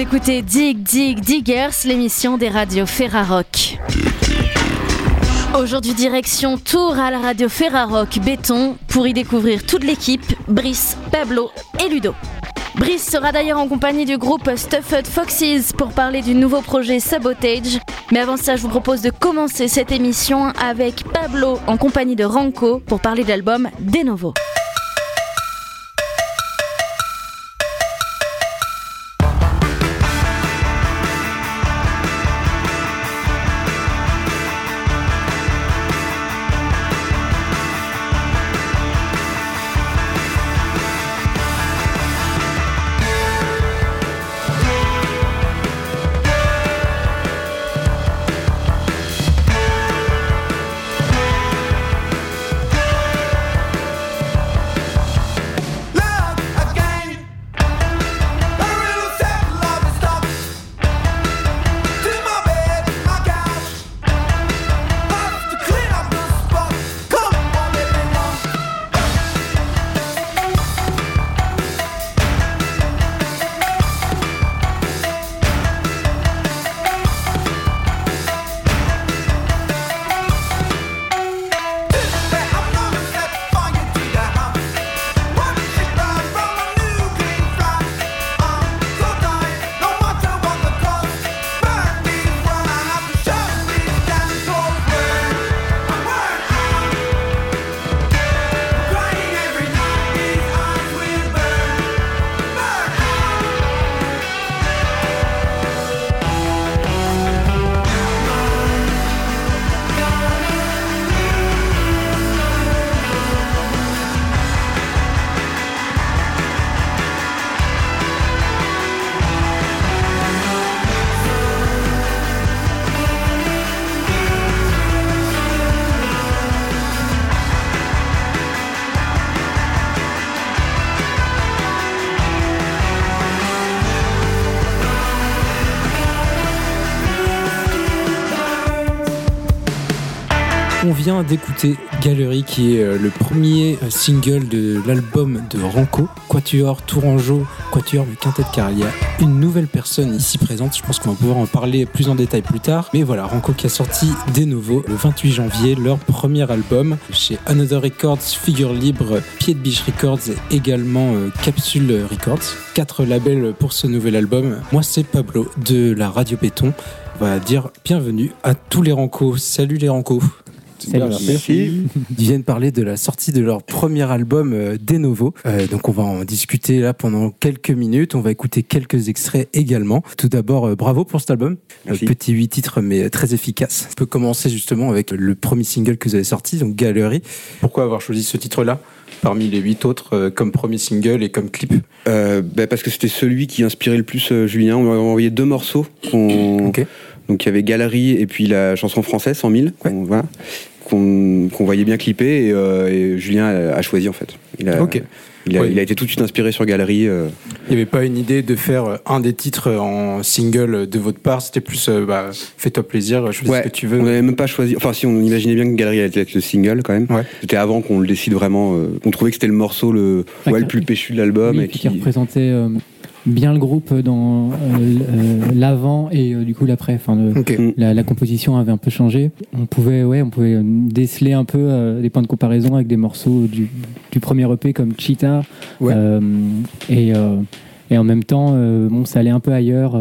Écoutez Dig Dig Diggers, l'émission des radios Ferrarock. Aujourd'hui, direction Tour à la radio Ferrarock Béton pour y découvrir toute l'équipe, Brice, Pablo et Ludo. Brice sera d'ailleurs en compagnie du groupe Stuffed Foxes pour parler du nouveau projet Sabotage. Mais avant ça, je vous propose de commencer cette émission avec Pablo en compagnie de Ranco pour parler de l'album De Novo. Vient d'écouter Galerie qui est euh, le premier euh, single de l'album de Ranco, Quatuor Tourangeau, Quatuor du Quintet de Caria. Une nouvelle personne ici présente, je pense qu'on va pouvoir en parler plus en détail plus tard. Mais voilà, Ranco qui a sorti des nouveaux le 28 janvier, leur premier album chez Another Records, Figure Libre, Pied de Biche Records et également euh, Capsule Records. Quatre labels pour ce nouvel album. Moi c'est Pablo de la Radio Béton. On va dire bienvenue à tous les Rancos. Salut les Rancos. Merci. Ils viennent parler de la sortie de leur premier album euh, De Novo. Euh, donc on va en discuter là pendant quelques minutes. On va écouter quelques extraits également. Tout d'abord, euh, bravo pour cet album. Merci. petit huit titres mais très efficace. On peut commencer justement avec le premier single que vous avez sorti, donc Galerie. Pourquoi avoir choisi ce titre-là parmi les huit autres euh, comme premier single et comme clip? Euh, bah, parce que c'était celui qui inspirait le plus euh, Julien. On m'a envoyé deux morceaux. Donc il y avait Galerie et puis la chanson française 100 000 qu'on voilà, qu'on- voyait bien clipper et, euh, et Julien a, a choisi en fait. Il a, Ok. il, a, Ouais. il a été tout de suite inspiré sur Galerie. euh. Il n'y avait pas une idée de faire un des titres en single de votre part? C'était plus, euh, bah, fais-toi plaisir, choisis Ouais, ce que tu veux. On n'avait même pas choisi. Enfin, si on imaginait bien que Galerie allait être le single quand même. Ouais. C'était avant qu'on le décide vraiment. euh, on trouvait que c'était le morceau le, Ouais, le plus péchu de l'album Oui, et qui, qui. représentait euh, bien le groupe dans euh, euh, l'avant et euh, du coup l'après. Enfin. Mm. la, la composition avait un peu changé. On pouvait, ouais, on pouvait déceler un peu euh, des points de comparaison avec des morceaux du, du premier EP comme Cheetah. Ouais. Euh, et, euh, et en même temps, euh, bon, ça allait un peu ailleurs.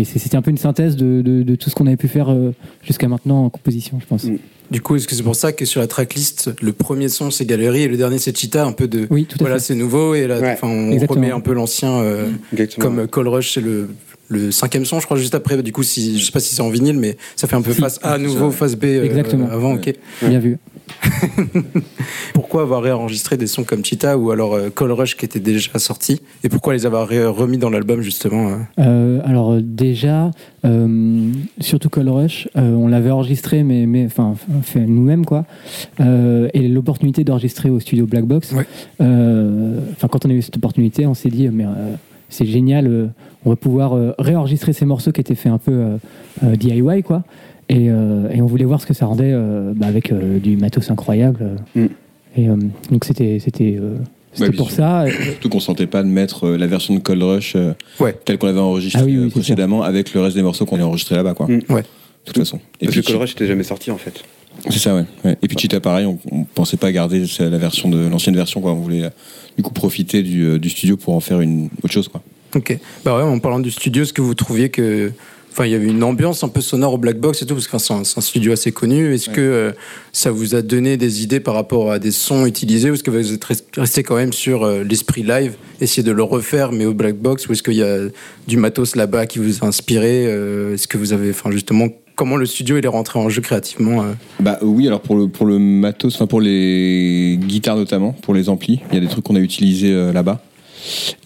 Et c'est- c'était un peu une synthèse de, de- de tout ce qu'on avait pu faire euh, jusqu'à maintenant en composition, je pense. Mm. Du coup, est-ce que c'est pour ça que sur la tracklist, le premier son c'est Galerie et le dernier c'est Cheetah, un peu de. Oui, tout à Voilà, fait. c'est nouveau et là, Ouais. on Exactement. remet un peu l'ancien, euh, Exactement. comme Call Rush, c'est le, le cinquième son, je crois, juste après. Du coup, si, je sais pas si c'est en vinyle, mais ça fait un peu Si. face A à nouveau, face B euh, Exactement. avant, ok. Bien vu. Pourquoi avoir réenregistré des sons comme Cheetah ou alors euh, Call Rush qui était déjà sorti et pourquoi les avoir remis dans l'album justement euh Euh, alors euh, déjà, euh, surtout Call Rush, euh, on l'avait enregistré, mais, mais enfin fait nous-mêmes quoi. Euh, et l'opportunité d'enregistrer au studio Black Box. Ouais. euh, Enfin quand on a eu cette opportunité, on s'est dit mais euh, c'est génial, euh, on va pouvoir euh, réenregistrer ces morceaux qui étaient faits un peu euh, euh, DIY quoi. Et, euh, et on voulait voir ce que ça rendait euh, bah, avec euh, du matos incroyable. Mm. Et euh, donc c'était c'était euh, C'était pour sûr. ça. Surtout qu'on sentait pas de mettre euh, la version de Cold Rush euh, Ouais. telle qu'on l'avait enregistrée Ah oui, oui, c'est précédemment avec le reste des morceaux qu'on a enregistrés là-bas, quoi. Mm. Ouais. De toute façon. Et Parce que Cold Rush n'était jamais sorti en fait. C'est ça, ouais. ouais. Et puis Cheetah, pareil, on, on pensait pas garder la version de l'ancienne version, quoi. On voulait euh, du coup profiter du, euh, du studio pour en faire une autre chose, quoi. Ok. Bah ouais, en parlant du studio, est-ce que vous trouviez que. Enfin, il y avait une ambiance un peu sonore au Black Box et tout, parce que enfin, c'est un, studio assez connu. Est-ce que euh, ça vous a donné des idées par rapport à des sons utilisés, ou est-ce que vous êtes res- resté quand même sur euh, l'esprit live, essayer de le refaire, mais au Black Box, ou est-ce qu'il y a du matos là-bas qui vous a inspiré euh, Est-ce que vous avez. Enfin, justement, comment le studio il est rentré en jeu créativement euh Bah oui, alors pour le, pour le matos, enfin pour les guitares notamment, pour les amplis, il y a des trucs qu'on a utilisés euh, là-bas.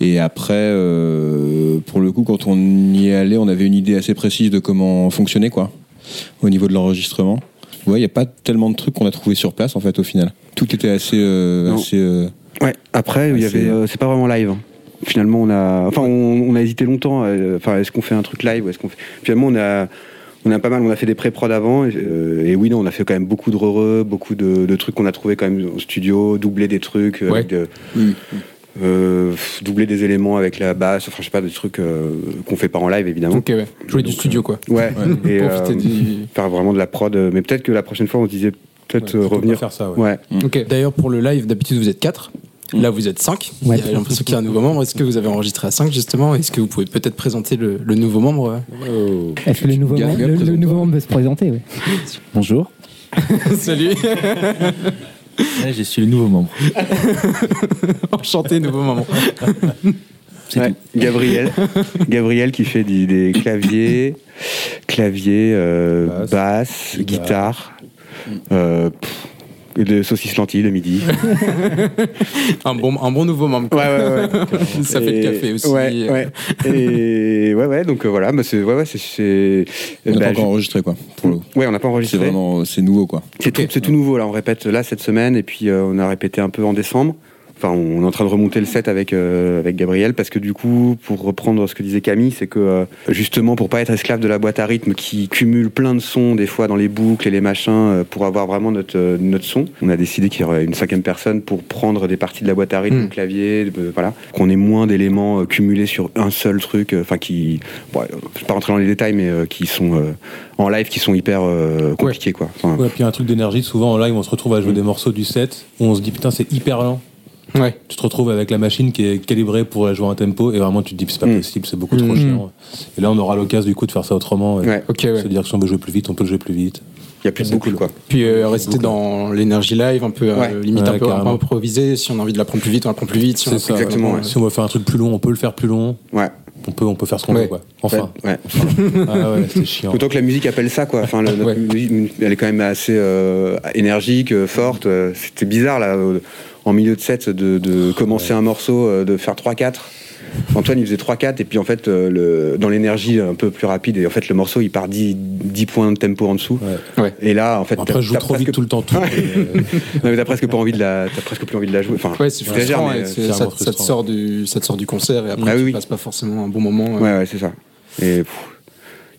Et après, euh, pour le coup, quand on y est allé, on avait une idée assez précise de comment fonctionnait, quoi, au niveau de l'enregistrement. Ouais, il n'y a pas tellement de trucs qu'on a trouvé sur place, en fait, au final. Tout était assez... euh, assez euh, Ouais. Après, il y avait, c'est- euh, c'est pas vraiment live. hein. Finalement, on a, enfin, on, on a hésité longtemps. euh, Enfin, est-ce qu'on fait un truc live ou est-ce qu'on fait... Finalement, on a, on a pas mal. On a fait des pré-prod avant. Et, euh, et oui, non, on a fait quand même beaucoup de re beaucoup de, de trucs qu'on a trouvé quand même au studio, doubler des trucs, Ouais. avec de- euh, doubler des éléments avec la basse. Enfin, je sais pas, des trucs euh, qu'on fait pas en live, évidemment. Ok, ouais. Jouer du studio, quoi. Ouais. Et, Profiter euh, du- faire vraiment de la prod. Mais peut-être que la prochaine fois, on se disait peut-être revenir. faire ça, ouais. Ouais. Ok. D'ailleurs, pour le live, d'habitude, vous êtes 4. Là, vous êtes 5. Ouais. Il y a l'impression qu'il y a un nouveau membre. Est-ce que vous avez enregistré à 5, justement? Est-ce que vous pouvez peut-être présenter le, le nouveau membre? Euh Est-ce que le nouveau, Gars, membre- gars, le, nouveau membre veut se présenter ouais. Bonjour, Salut Ouais, je suis le nouveau membre. Enchanté, nouveau membre. Ouais. Gabriel. Gabriel qui fait du- des claviers, claviers, euh, Basse, basse, guitare. guitare, euh, pff, de saucisses lentilles le midi. Un bon, un bon nouveau membre. Ça fait le café aussi. Ouais, ouais. Et ouais, ouais, donc euh, voilà, bah, c'est, ouais, ouais, c'est, on n'a bah, pas encore enregistré, quoi. Pour le... ouais, on n'a pas C'est enregistré. vraiment... C'est nouveau, quoi. C'est tout, c'est tout nouveau là. On répète là cette semaine et puis euh, on a répété un peu en décembre. Enfin, on est en train de remonter le set avec euh, avec Gabriel parce que du coup, pour reprendre ce que disait Camille, c'est que euh, justement pour pas être esclave de la boîte à rythme qui cumule plein de sons des fois dans les boucles et les machins euh, pour avoir vraiment notre notre son, on a décidé qu'il y aurait une cinquième personne pour prendre des parties de la boîte à rythme, Mm. le clavier, voilà, qu'on ait moins d'éléments cumulés sur un seul truc. Enfin, qui, bon, je vais pas rentrer dans les détails, mais qui sont en live, qui sont hyper compliqués quoi. Enfin, Ouais, puis un truc d'énergie, souvent en live, on se retrouve à jouer des morceaux du set où on se dit putain, c'est hyper lent. Ouais. Tu te retrouves avec la machine qui est calibrée pour jouer un tempo et vraiment tu te dis c'est pas Mm. possible, c'est beaucoup trop Mm. chiant. Et là, on aura l'occasion du coup de faire ça autrement. et Ouais. Ok, ouais. Se dire que si on veut jouer plus vite, on peut le jouer plus vite. Il y a plus de cool. quoi. Puis euh, rester dans l'énergie live, un peu euh, Ouais. limite Ouais, un peu carrément. improvisé. Si on a envie de la prendre plus vite, on la prend plus vite. Si on C'est a ça. pris exactement, ouais. Si on veut faire un truc plus long, on peut le faire plus long. Ouais. On peut, on peut faire ce qu'on Ouais. veut, quoi. Enfin. Ouais. ah ouais, c'est chiant. Autant que la musique appelle ça, quoi. Enfin, le- notre Ouais. musique, elle est quand même assez euh, énergique, euh, forte. Euh, C'était bizarre, là, euh, en milieu de set, de, de commencer un morceau, euh, de faire 3-4. Antoine, il faisait 3-4, et puis en fait, euh, le, dans l'énergie un peu plus rapide, et en fait, le morceau, il part 10, 10 points de tempo en dessous. Ouais. Ouais. Et là, en fait, Après, je joue trop presque- vite tout le temps. Tout, mais, euh, Non, mais t'as presque pas envie de la, t'as presque plus envie de la jouer. Enfin, Ouais, c'est frustrant. mais, ça, te sort du, ça te sort du concert et après Ah oui, tu oui. passes pas forcément un bon moment. euh. Ouais, ouais, c'est ça. Et, pff,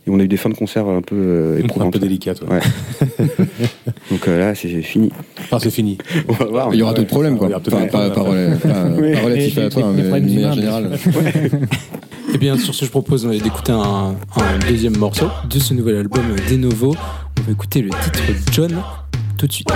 et on a eu des fins de concert un peu euh, un éprouvantes. peu délicate. ouais. Ouais. Donc euh, là, c'est fini. Enfin, c'est fini. On va voir. Il y aura d'autres problèmes, quoi. Enfin, pas, pas, relatif à toi, mais manière humains, générale. Et bien sur ce, je propose d'écouter un, un deuxième morceau de ce nouvel album euh, De Novo. On va écouter le titre John tout de suite.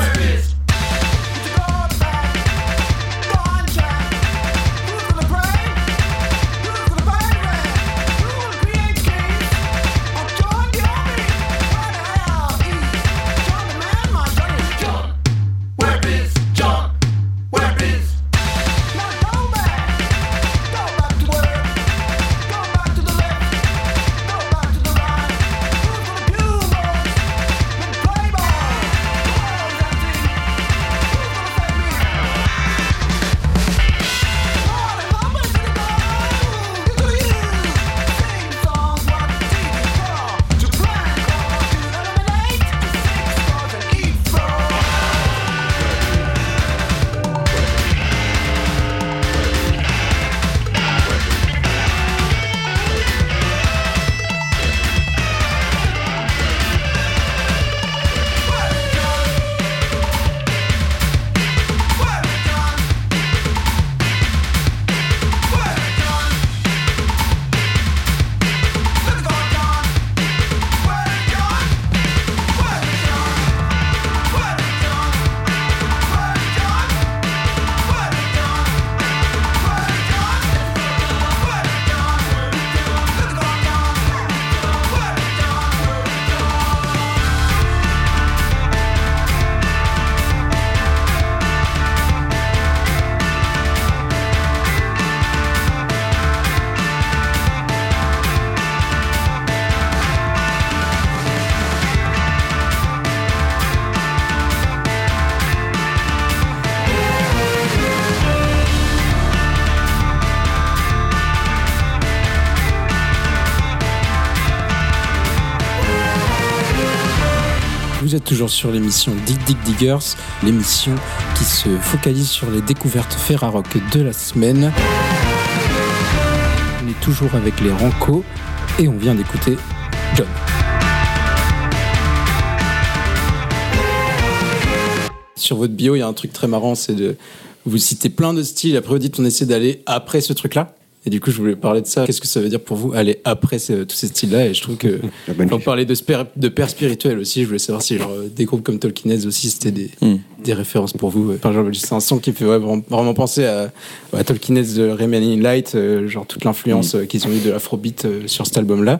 Toujours sur l'émission Dig Dig Diggers, l'émission qui se focalise sur les découvertes Ferrarock de la semaine. On est toujours avec les Ranco et on vient d'écouter John. Sur votre bio, il y a un truc très marrant, c'est de vous citez plein de styles. Après, vous dites on essaie d'aller après ce truc-là. Et du coup, je voulais parler de ça. Qu'est-ce que ça veut dire pour vous aller après tous ces styles-là? Et je trouve que question. parlait de, de père spirituel aussi. Je voulais savoir si genre, euh, des groupes comme Tolkien Heads aussi c'était des, Mm. des références pour vous. Enfin, genre, c'est un son qui fait ouais, vraiment, penser à, à Tolkien Heads de Remaining Light, euh, genre toute l'influence euh, qu'ils ont eu de l'afrobeat euh, sur cet album-là.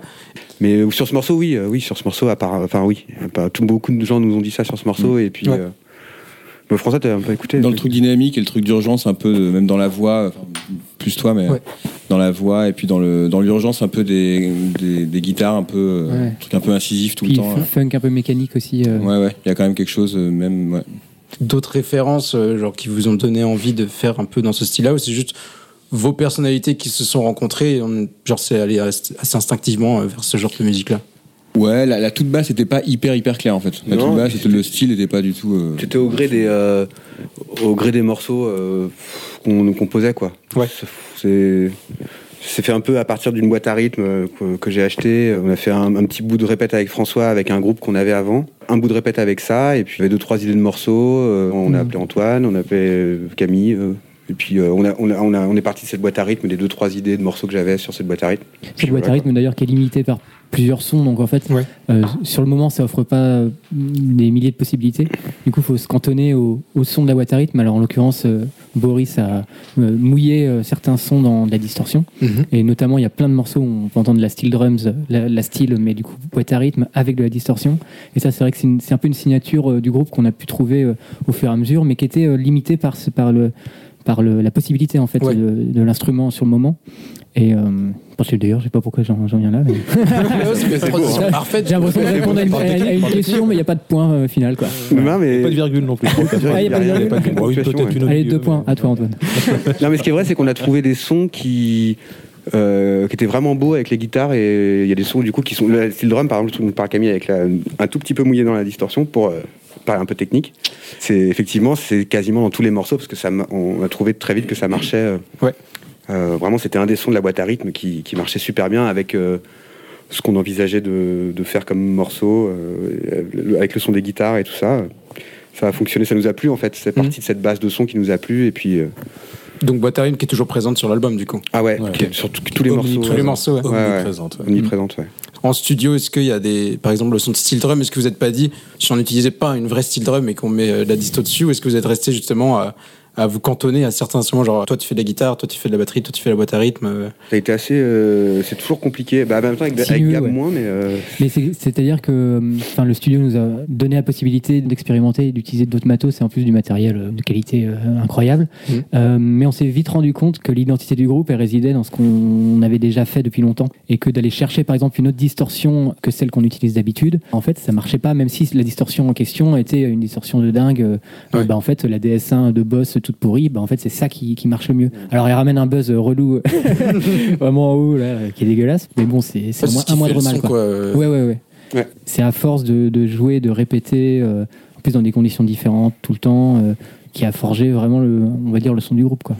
Mais sur ce morceau, oui, euh, oui, sur ce morceau, à part, enfin oui, tout, beaucoup de gens nous ont dit ça sur ce morceau, et puis. Ouais. Euh, mais François, t'as un peu écouté Dans le truc dynamique et le truc d'urgence, un peu, de- même dans la voix, enfin, plus toi, mais Ouais. dans la voix, et puis dans le dans l'urgence, un peu des, des, des guitares, un peu, euh, Ouais. un truc un peu incisif tout Puis le temps. funk un peu mécanique aussi. euh, Ouais, ouais, il y a quand même quelque chose, euh, même, ouais. D'autres références euh, genre, qui vous ont donné envie de faire un peu dans ce style-là ou c'est juste vos personnalités qui se sont rencontrées genre c'est allé assez instinctivement euh, vers ce genre de musique-là? Ouais, la, la toute basse n'était pas hyper hyper claire en fait. La Non, toute basse, le style n'était pas du tout. euh, C'était au gré des, euh, au gré des morceaux euh, qu'on nous composait, quoi. Ouais. C'est. C'est fait un peu à partir d'une boîte à rythme euh, que, que j'ai acheté. On a fait un, un petit bout de répète avec François, avec un groupe qu'on avait avant. Un bout de répète avec ça, et puis il y avait deux, trois idées de morceaux. On a Mhm. appelé Antoine, on a appelé Camille. Et puis euh, on, a, on, a, on, a- on est parti de cette boîte à rythme, des deux, trois idées de morceaux que j'avais sur cette boîte à rythme. Cette boîte à rythme d'ailleurs qui est limitée par plusieurs sons, donc en fait, Ouais. euh, sur le moment, ça offre pas euh, des milliers de possibilités. Du coup, il faut se cantonner au, au son de la boîte à rythme. Alors en l'occurrence, euh, Boris a euh, mouillé euh, certains sons dans de la distorsion, et notamment il y a plein de morceaux où on peut entendre la steel drums, la, la steel, mais du coup boîte à rythme avec de la distorsion. Et ça, c'est vrai que c'est un peu une signature euh, du groupe qu'on a pu trouver euh, au fur et à mesure, mais qui était euh, limitée par le par le- la possibilité en fait Ouais. de, de l'instrument sur le moment. Et euh, parce que d'ailleurs, je sais pas pourquoi j'en j'en viens là. mais- J'ai l'impression de répondre à une, à- à une question, mais il n'y a pas de point euh, final. Quoi. Non, mais... Pas de virgule non plus. Ah, y a pas de Il y a virgule. Allez, deux points. À toi, Antoine. Non, mais ce qui est vrai, c'est qu'on a trouvé des sons qui, euh, qui étaient vraiment beaux avec les guitares et il y a des sons du coup qui sont. Le style drum, par exemple, par Camille avec la- un tout petit peu mouillé dans la distorsion pour euh, parler un peu technique. C'est effectivement, c'est quasiment dans tous les morceaux parce que ça, on a trouvé très vite que ça marchait. euh, Ouais. euh, vraiment, c'était un des sons de la boîte à rythme qui, qui marchait super bien avec. euh, ce qu'on envisageait de, de faire comme morceau, euh, avec le son des guitares et tout ça, ça a fonctionné, ça nous a plu en fait. C'est Mhm. parti de cette base de son qui nous a plu et puis donc rythme qui est toujours présente sur l'album du coup ah ouais, Ouais. sur tous les morceaux. tous les morceaux ouais. Ouais, ouais. Omniprésente, ouais. Omniprésente, ouais. En studio, est-ce qu'il y a des, par exemple, le son de steel drum, est-ce que vous n'êtes pas dit, si on n'utilisait pas une vraie steel drum et qu'on met euh, de la disto dessus, ou est-ce que vous êtes resté justement à, à vous cantonner à certains instruments, genre toi tu fais de la guitare, toi tu fais de la batterie, toi tu fais la boîte à rythme euh, Ça a été assez. euh, c'est toujours compliqué. Bah, en même temps, avec, avec Gab ouais. moins, mais. euh, Mais c'est- c'est-à-dire que enfin, le studio nous a donné la possibilité d'expérimenter et d'utiliser d'autres matos et en plus du matériel de qualité euh, incroyable. Euh, mais on s'est vite rendu compte que l'identité du groupe elle résidait dans ce qu'on avait déjà fait depuis longtemps et que d'aller chercher par exemple une autre distorsion que celle qu'on utilise d'habitude, en fait ça marchait pas même si la distorsion en question était une distorsion de dingue. Ouais. bah, en fait la DS1 de Boss toute pourrie, bah, en fait c'est ça qui, qui marche le mieux. Alors il ramène un buzz euh, relou vraiment en haut là, euh, qui est dégueulasse, mais bon c'est un, un moindre mal. quoi. quoi, euh, Ouais, ouais, ouais. Ouais. C'est à force de, de jouer, de répéter, euh, en plus dans des conditions différentes tout le temps, euh, qui a forgé vraiment, le, on va dire, le son du groupe. Quoi.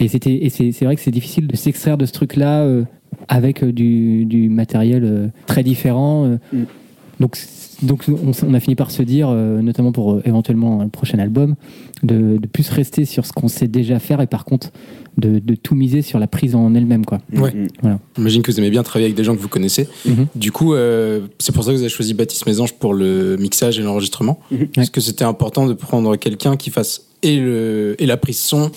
Et, c'était, et c'est, c'est vrai que c'est difficile de s'extraire de ce truc-là euh, avec euh, du, du matériel euh, très différent. euh. Mm. Donc, donc on, a fini par se dire, euh, notamment pour euh, éventuellement le prochain album, de, de plus rester sur ce qu'on sait déjà faire et par contre de, de tout miser sur la prise en elle-même. Quoi. Ouais. mm. J'imagine que vous aimez bien travailler avec des gens que vous connaissez. Mhm. Du coup, euh, c'est pour ça que vous avez choisi Baptiste Mésange pour le mixage et l'enregistrement. Mhm. Est-ce que c'était important de prendre quelqu'un qui fasse et, le, et la prise son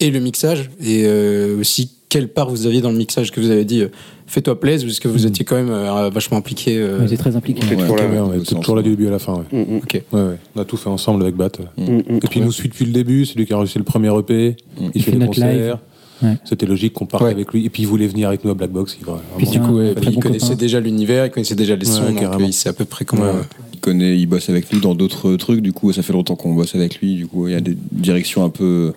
et le mixage Et euh, aussi, quelle part vous aviez dans le mixage Que vous avez dit, euh, fais-toi plaisir, ou est-ce que vous Mhm. étiez quand même euh, vachement impliqué euh, Ouais, c'est très impliqué. C'est Ouais, toujours là. Ouais, on toujours là du début à la fin. Ouais. Mm, mm, Ok. Ouais, ouais. On a tout fait ensemble avec Bat. mm, mm. Et puis il nous suit depuis le début, c'est lui qui a enregistré le premier EP, Mm. il fait fait les concerts. Ouais. C'était logique qu'on parte Ouais. avec lui. Et puis il voulait venir avec nous à Black Box. Il Puis Du coup, il bon connaissait copain. déjà l'univers, il connaissait déjà les Ouais, sons, donc il sait à peu près comment. Ouais. euh, Il connaît, il bosse avec nous dans d'autres trucs. Du coup, ça fait longtemps qu'on bosse avec lui. Du coup, il y a des directions un peu,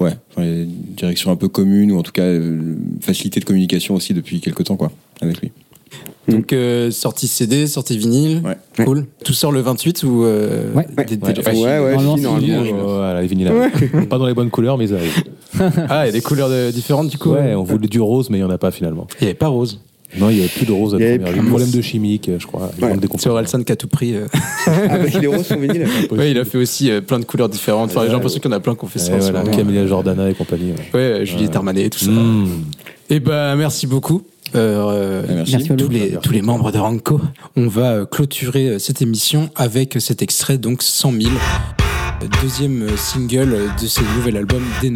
ouais, enfin, y directions un peu communes ou en tout cas euh, facilité de communication aussi depuis quelques temps, quoi, avec lui. Donc, euh, sortie CD, sortie vinyle. Ouais. Cool. Tout sort le 28 ou. euh, Ouais. des- des- Ouais. enfin, Ouais, ouais, Normalement, si, c'est normalement. vieux. je- Voilà, les vinyles arrivent. Pas dans les bonnes couleurs, mais ils arrivent. Ah, il y a des couleurs de- différentes du coup. Ouais, on voulait du rose, mais il n'y en a pas finalement. Il n'y avait pas rose. Non, il n'y avait plus de rose à Il y la avait première plus. vue. Problème de chimique, je crois. Ouais. C'est Orelsan qui a tout pris. euh. Que les roses sont vinyles. Ouais, il a fait aussi euh, plein de couleurs différentes. Enfin, j'ai l'impression qu'il y en a plein qui ont fait ça. Voilà. Camélia Jordana et compagnie. ouais. Ouais, Juliette Armanet, tout ça. Mmh. Et ben, merci beaucoup. Euh, merci. Merci à tous, les, tous les membres de Ranco. On va euh, clôturer euh, cette émission avec cet extrait, donc 100 000, euh, deuxième euh, single euh, de ce nouvel album des.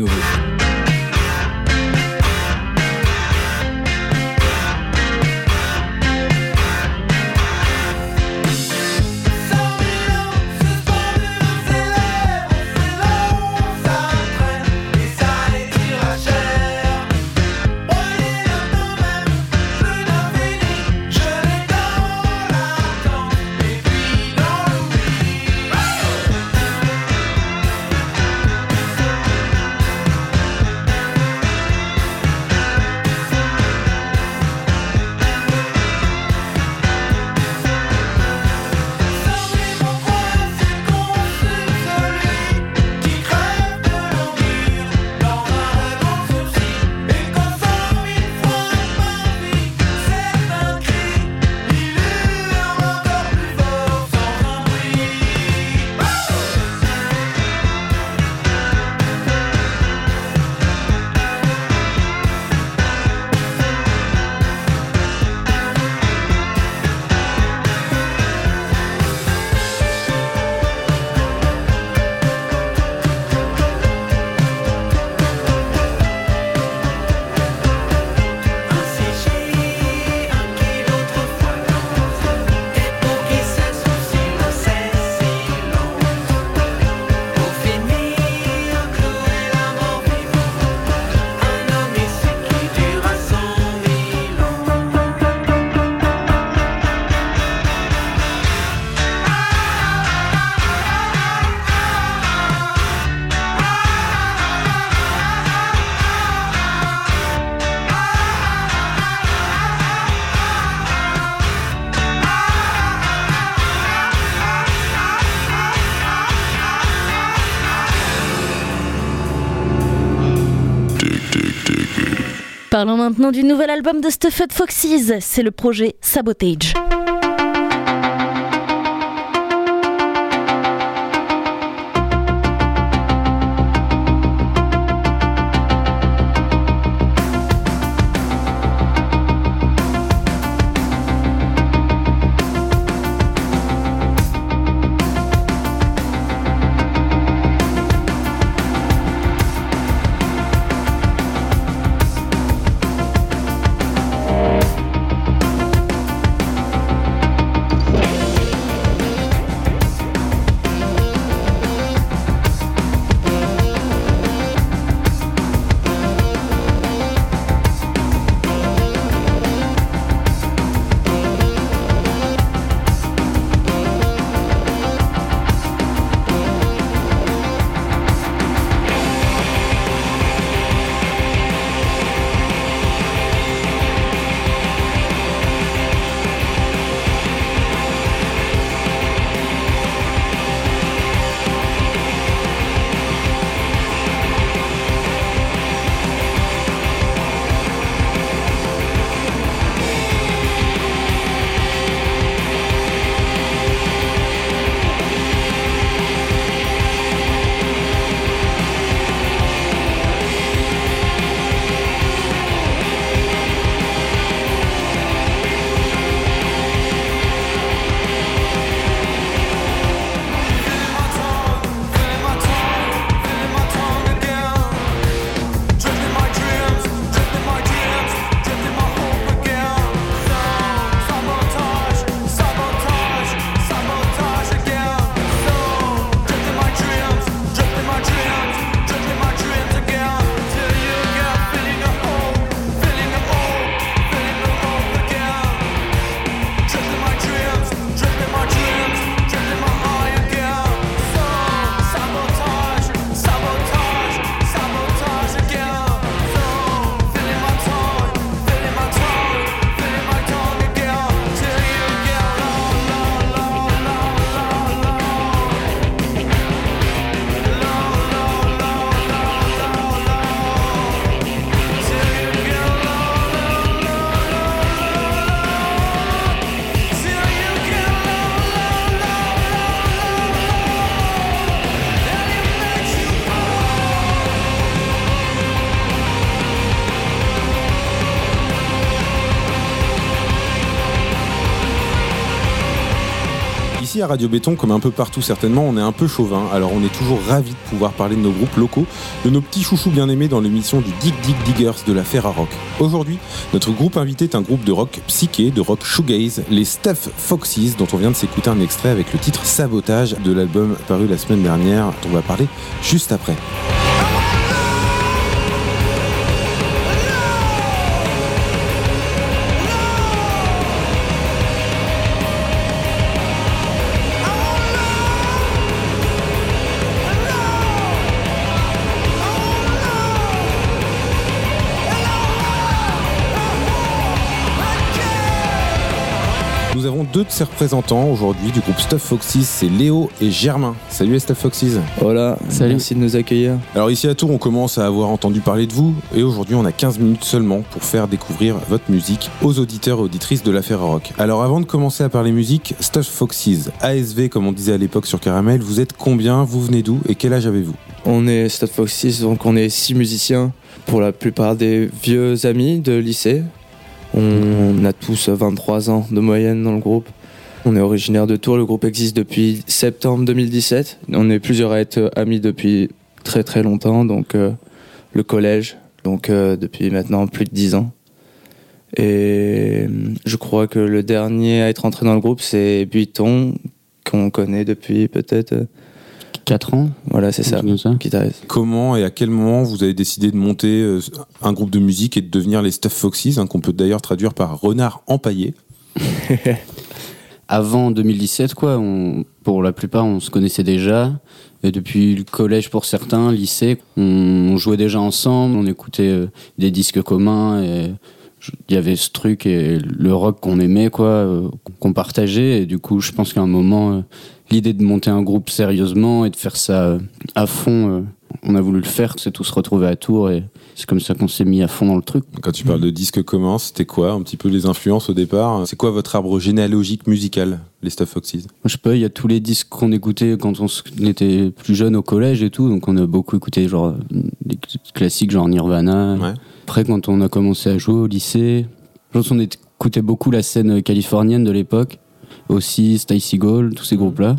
Parlons maintenant du nouvel album de Stuffed Foxes, c'est le projet Sabotage. À Radio Béton, comme un peu partout certainement, on est un peu chauvin, alors on est toujours ravis de pouvoir parler de nos groupes locaux, de nos petits chouchous bien aimés dans l'émission du Dig Dig Diggers de la Ferra-Rock. Aujourd'hui, notre groupe invité est un groupe de rock psyché, de rock shoegaze, les Stuff Foxes, dont on vient de s'écouter un extrait avec le titre Sabotage de l'album paru la semaine dernière, dont on va parler juste après. Nous avons deux de ses représentants aujourd'hui du groupe Stuff Foxes, c'est Léo et Germain. Salut les Stuff Foxes. Voilà, Salut. merci de nous accueillir. Alors ici à Tours, on commence à avoir entendu parler de vous et aujourd'hui on a 15 minutes seulement pour faire découvrir votre musique aux auditeurs et auditrices de la Rock. Alors avant de commencer à parler musique, Stuff Foxes, ASV comme on disait à l'époque sur Caramel, vous êtes combien, vous venez d'où? Et quel âge avez-vous? On est Stade Foxys, donc on est six musiciens, pour la plupart des vieux amis de lycée. On a tous 23 ans de moyenne dans le groupe. On est originaire de Tours, le groupe existe depuis septembre 2017. On est plusieurs à être amis depuis très très longtemps, donc euh, le collège, donc euh, depuis maintenant plus de 10 ans. Et euh, je crois que le dernier à être entré dans le groupe, c'est Buiton, qu'on connaît depuis peut-être... euh, 4 ans Voilà, c'est ça, comme ça. guitariste. Comment et à quel moment vous avez décidé de monter euh, un groupe de musique et de devenir les Stuff Foxes, hein, qu'on peut d'ailleurs traduire par renard empaillé avant 2017, quoi. On, pour la plupart, on se connaissait déjà. Et depuis le collège pour certains, lycée, on, on jouait déjà ensemble, on écoutait euh, des disques communs. Et il y avait ce truc et le rock qu'on aimait, quoi, euh, qu'on partageait. Et du coup, je pense qu'à un moment, euh, l'idée de monter un groupe sérieusement et de faire ça euh, à fond, on a voulu le faire. C'est tout se retrouver à Tours et c'est comme ça qu'on s'est mis à fond dans le truc. Quand tu parles de disques communs, c'était quoi un petit peu les influences au départ? C'est quoi votre arbre généalogique musical, les Stuff Foxes? Je sais pas, il y a tous les disques qu'on écoutait quand on était plus jeune au collège et tout, donc on a beaucoup écouté genre des classiques genre Nirvana. Ouais. Après, quand on a commencé à jouer au lycée, je pense qu'on écoutait beaucoup la scène californienne de l'époque, aussi Stacy Gold, tous ces groupes-là.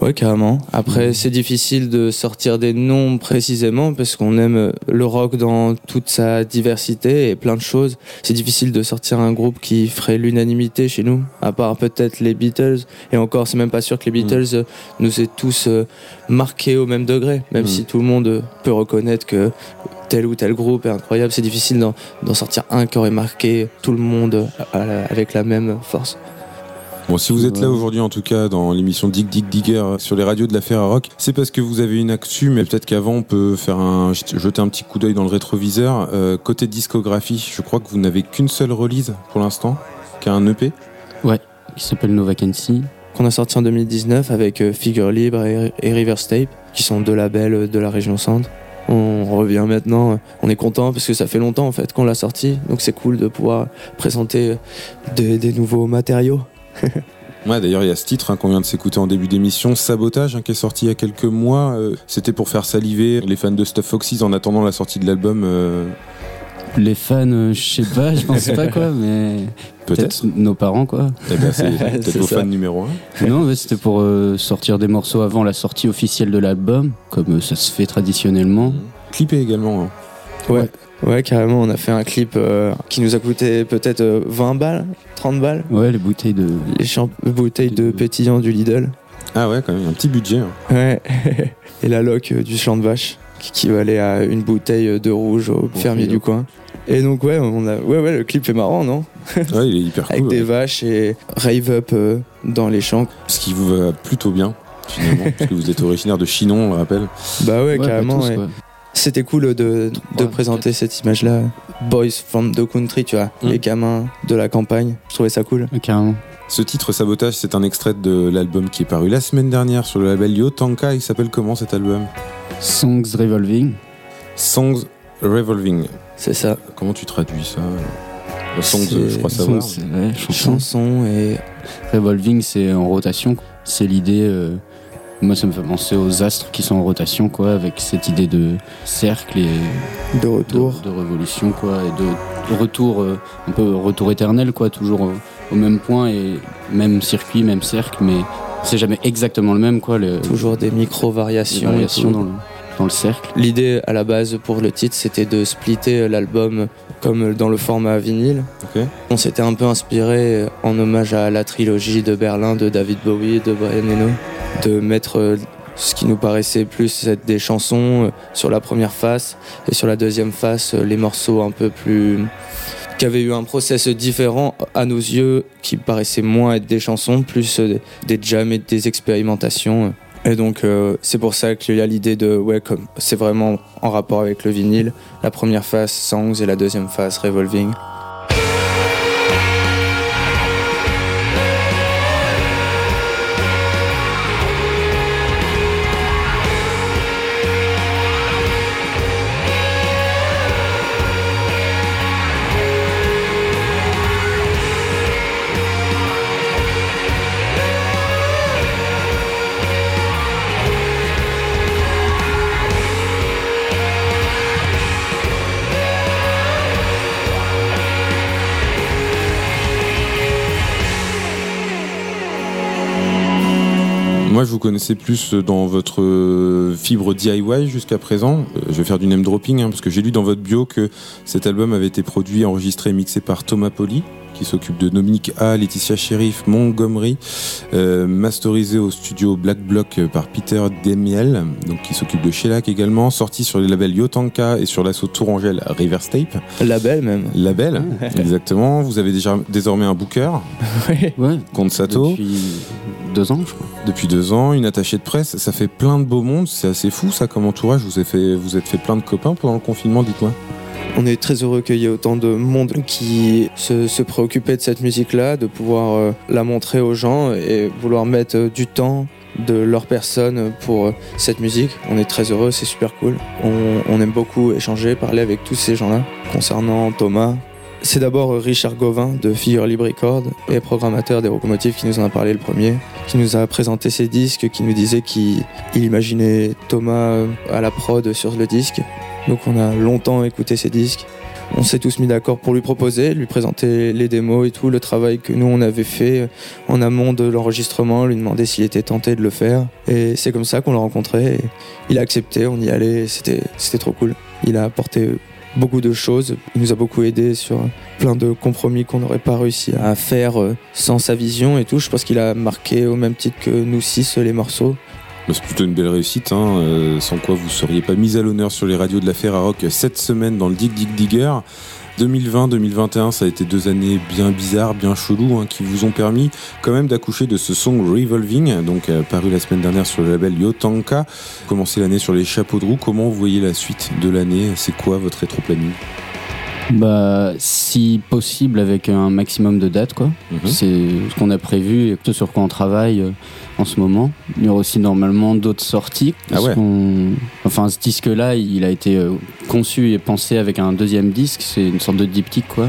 Ouais, carrément. Après, c'est difficile de sortir des noms précisément parce qu'on aime le rock dans toute sa diversité et plein de choses. C'est difficile de sortir un groupe qui ferait l'unanimité chez nous, à part peut-être les Beatles. Et encore, c'est même pas sûr que les Beatles euh, nous aient tous euh, marqués au même degré, même Mm. si tout le monde peut reconnaître que tel ou tel groupe est incroyable. C'est difficile d'en sortir un qui aurait marqué tout le monde euh, avec la même force. Bon, si vous êtes là aujourd'hui, en tout cas, dans l'émission Dig Dig Digger sur les radios de la Ferrarock, c'est parce que vous avez une actu, mais peut-être qu'avant, on peut faire un, jeter un petit coup d'œil dans le rétroviseur. Euh, côté discographie, je crois que vous n'avez qu'une seule release pour l'instant, qui a un EP. Qui s'appelle No Vacancy. qu'on a sorti en 2019 avec euh, Figure Libre et, et River Tape, qui sont deux labels euh, de la région centre. On revient maintenant, on est content parce que ça fait longtemps en fait qu'on l'a sorti, donc c'est cool de pouvoir présenter des, des nouveaux matériaux. Ouais, d'ailleurs, il y a ce titre hein, qu'on vient de s'écouter en début d'émission, Sabotage, hein, qui est sorti il y a quelques mois. Euh, C'était pour faire saliver les fans de Stuff Foxes en attendant la sortie de l'album. euh, Les fans, euh, je sais pas, je pense pas quoi, mais peut-être. nos parents quoi. Eh ben, c'est peut-être vos fans numéro un. Non, mais c'était pour euh, sortir des morceaux avant la sortie officielle de l'album, comme euh, ça se fait traditionnellement. Clippé également. hein. Ouais, ouais, carrément, on a fait un clip euh, qui nous a coûté peut-être euh, 20 balles, 30 balles, Ouais, les bouteilles de. les champ- bouteilles de pétillant du Lidl. Ah ouais, quand même, un petit budget. hein. Ouais, et la loc euh, du champ de vache qui équivalait à une bouteille euh, de rouge au fermier du coin. Et donc ouais, on a ouais ouais le clip est marrant non? Ouais, il est hyper Avec cool. des ouais. vaches et rave up euh, dans les champs. Ce qui vous va plutôt bien, finalement, parce que vous êtes originaire de Chinon, on le rappelle. Bah ouais, Ouais, carrément. ouais. C'était cool de, présenter cette image-là. Boys from the country, tu vois, Mm. les gamins de la campagne. Je trouvais ça cool. Carrément. Ce titre Sabotage, c'est un extrait de l'album qui est paru la semaine dernière sur le label Yo Tanka. Il s'appelle comment cet album? Songs Revolving. Songs Revolving. C'est ça. Comment tu traduis ça? Le Songs, C'est- je crois savoir. Songs, c'est- ouais, chanson. Chanson et Revolving, c'est en rotation. C'est l'idée. euh, moi, ça me fait penser aux astres qui sont en rotation, quoi, avec cette idée de cercle et de retour. de révolution, quoi, et de, retour, euh, un peu retour éternel, quoi, toujours au, au même point et même circuit, même cercle, mais c'est jamais exactement le même, quoi. Le, Toujours des micro-variations. et variations dans le, dans le cercle. L'idée à la base pour le titre, c'était de splitter l'album comme dans le format vinyle. On s'était un peu inspiré en hommage à la trilogie de Berlin de David Bowie et de Brian Eno, de mettre ce qui nous paraissait plus être des chansons sur la première face et sur la deuxième face les morceaux un peu plus qui avaient eu un process différent à nos yeux, qui paraissaient moins être des chansons, plus des jams et des expérimentations. Et donc euh, c'est pour ça qu'il y a l'idée de ouais comme c'est vraiment en rapport avec le vinyle. La première phase songs et la deuxième phase revolving. Moi, je vous connaissais plus dans votre euh, fibre DIY jusqu'à présent. Euh, Je vais faire du name dropping hein, parce que j'ai lu dans votre bio que cet album avait été produit, enregistré et mixé par Thomas Poli qui s'occupe de Dominique A, Laetitia Sheriff, Montgomery, euh, masterisé au studio Black Block par Peter Demiel, donc qui s'occupe de Shellac également, sorti sur les labels Yotanka et sur l'assaut Tourangelle Reverse Tape. Label même. Label, exactement. Vous avez déjà désormais un booker, Ouais. Sato. Depuis deux ans, je crois. Depuis deux ans, une attachée de presse, ça fait plein de beaux mondes, c'est assez fou ça comme entourage. Vous avez fait, vous êtes fait plein de copains pendant le confinement, dites-moi. On est très heureux qu'il y ait autant de monde qui se, se préoccupait de cette musique-là, de pouvoir euh, la montrer aux gens et vouloir mettre euh, du temps de leur personne pour euh, cette musique. On est très heureux, c'est super cool. On, on aime beaucoup échanger, parler avec tous ces gens-là. Concernant Thomas, c'est d'abord Richard Gauvin de Figure Libre Record et programmateur des Locomotives qui nous en a parlé le premier, qui nous a présenté ses disques, qui nous disait qu'il il imaginait Thomas à la prod sur le disque. Donc on a longtemps écouté ses disques. On s'est tous mis d'accord pour lui proposer, lui présenter les démos et tout, le travail que nous on avait fait en amont de l'enregistrement, lui demander s'il était tenté de le faire. Et c'est comme ça qu'on l'a rencontré. Il a accepté, on y allait, c'était trop cool. Il a apporté beaucoup de choses, il nous a beaucoup aidé sur plein de compromis qu'on n'aurait pas réussi à faire euh, sans sa vision et tout. Je pense qu'il a marqué au même titre que nous six les morceaux. Bah, C'est plutôt une belle réussite, hein, euh, sans quoi vous seriez pas mis à l'honneur sur les radios de la Ferrarock cette semaine dans le Dig Dig Digger. 2020-2021, ça a été deux années bien bizarres, bien cheloues, hein, qui vous ont permis quand même d'accoucher de ce song Revolving, donc euh, paru la semaine dernière sur le label Yotanka. Commencer l'année sur les chapeaux de roue, comment vous voyez la suite de l'année? C'est quoi votre rétro-planning? Bah, si possible, avec un maximum de dates, quoi. Mhm. C'est ce qu'on a prévu et ce sur quoi on travaille euh, en ce moment. Il y aura aussi normalement d'autres sorties. Ah ouais. Enfin, ce disque-là, il a été euh, conçu et pensé avec un deuxième disque. C'est une sorte de diptyque, quoi.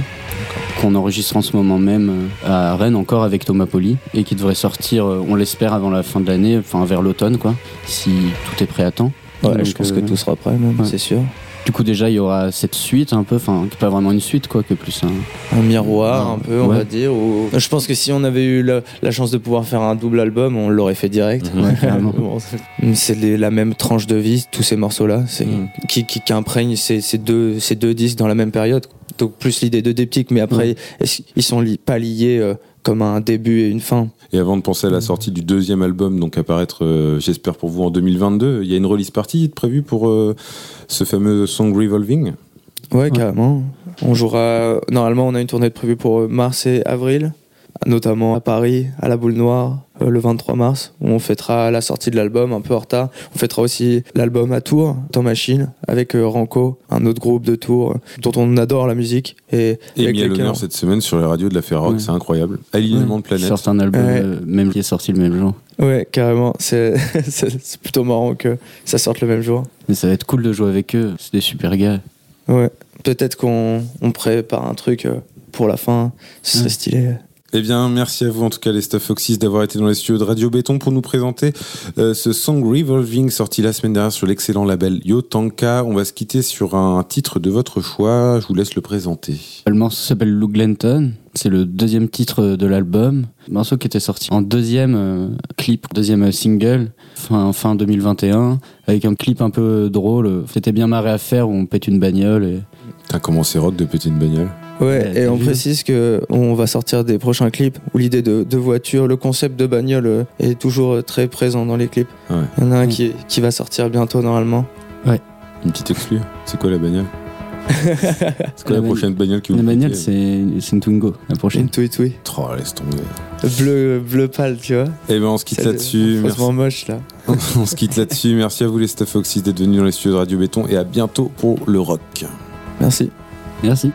Qu'on enregistre en ce moment même euh, à Rennes encore avec Thomas Poli et qui devrait sortir, on l'espère, avant la fin de l'année, enfin vers l'automne, quoi. Si tout est prêt à temps. Ouais, Donc, je pense que tout sera prêt, même, ouais. c'est sûr. Du coup, déjà, il y aura cette suite un peu, enfin, qui est pas vraiment une suite, quoi, que plus un. un miroir un peu on ouais. va dire ou- je pense que si on avait eu la, la chance de pouvoir faire un double album on l'aurait fait direct Ouais, carrément. Bon, c'est- la même tranche de vie tous ces morceaux là c'est Mhm. qui, qui, qui imprègnent ces, ces deux, ces deux disques dans la même période donc plus l'idée de diptyque mais après est-ce- ils sont li- pas liés euh, comme un début et une fin? Et avant de penser à la sortie du deuxième album, donc apparaître, euh, j'espère pour vous, en 2022, il y a une release party prévue pour euh, ce fameux song Revolving? Ouais, carrément. On jouera normalement on a une tournée prévue pour mars et avril notamment à Paris, à la Boule Noire, euh, le 23 mars, où on fêtera la sortie de l'album un peu en retard. On fêtera aussi l'album à Tours, dans Machine, avec euh, Ranco, un autre groupe de Tours euh, dont on adore la musique. Et, Et avec mis à l'honneur on- cette semaine sur les radios de la Ferroc, Ouais. c'est incroyable. Alignement de Qui planètes. sortent un album Ouais. euh, même qui est sorti le même jour. Ouais, carrément. C'est plutôt marrant que ça sorte le même jour. Mais ça va être cool de jouer avec eux. C'est des super gars. Ouais. Peut-être qu'on on prépare un truc pour la fin. Ce serait Ouais. stylé. Eh bien, merci à vous en tout cas les Stuff Foxys d'avoir été dans les studios de Radio Béton pour nous présenter euh, ce song Revolving sorti la semaine dernière sur l'excellent label Yotanka. On va se quitter sur un titre de votre choix. Je vous laisse le présenter. Le morceau s'appelle Lou Glenton. C'est le deuxième titre de l'album. Morceau qui était sorti en deuxième euh, clip, deuxième single, fin, fin 2021, avec un clip un peu drôle. C'était bien marré à faire où on pète une bagnole. Et... T'as commencé rock de péter une bagnole? Ouais, et on précise que on va sortir des prochains clips où l'idée de, de voiture, le concept de bagnole euh, est toujours euh, très présent dans les clips. Ouais. Il y en a un qui, qui va sortir bientôt normalement. Une petite exclue C'est quoi la bagnole? C'est quoi la, La prochaine bagnole que vous La bagnole, piquez c'est une Twingo, la prochaine. Une tweet, oui. Oh, laisse tomber. Bleu, bleu pâle, tu vois. Eh ben, on se quitte là-dessus. Merci. Franchement moche là. on se quitte là-dessus. Merci à vous les Stuff d'être venus dans les studios de Radio Béton et à bientôt pour le rock. Merci. Merci.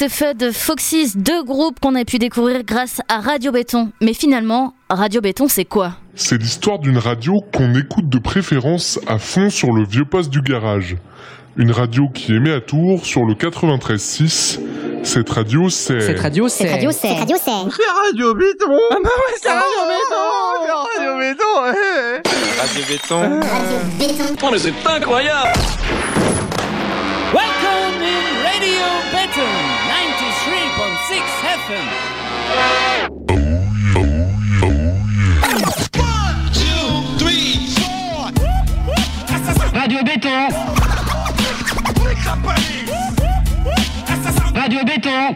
Et Stuffed Foxys, deux groupes qu'on a pu découvrir grâce à Radio Béton. Mais finalement, Radio Béton, c'est quoi? C'est l'histoire d'une radio qu'on écoute de préférence à fond sur le vieux poste du garage. Une radio qui émet à Tours sur le 93.6. Cette radio, c'est... Cette radio, c'est... Cette radio, c'est... Radio, c'est... C'est Radio Béton. Ah bah ouais, c'est Radio Béton. C'est Radio Béton Radio Béton. Radio Béton. Oh mais c'est incroyable. Welcome FM Radio Béton. Radio Béton.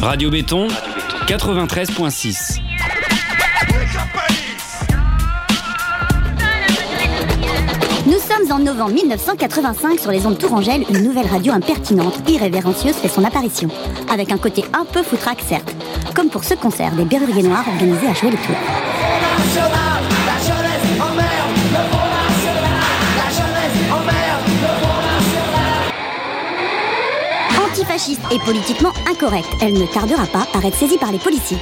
Radio Béton 93.6 Nous sommes en novembre 1985 sur les ondes Tourangelles, une nouvelle radio impertinente, irrévérencieuse fait son apparition. Avec un côté un peu foutraque certes, comme pour ce concert des Berruriers Noirs organisé à Jouer Et politiquement incorrecte, elle ne tardera pas à être saisie par les policiers.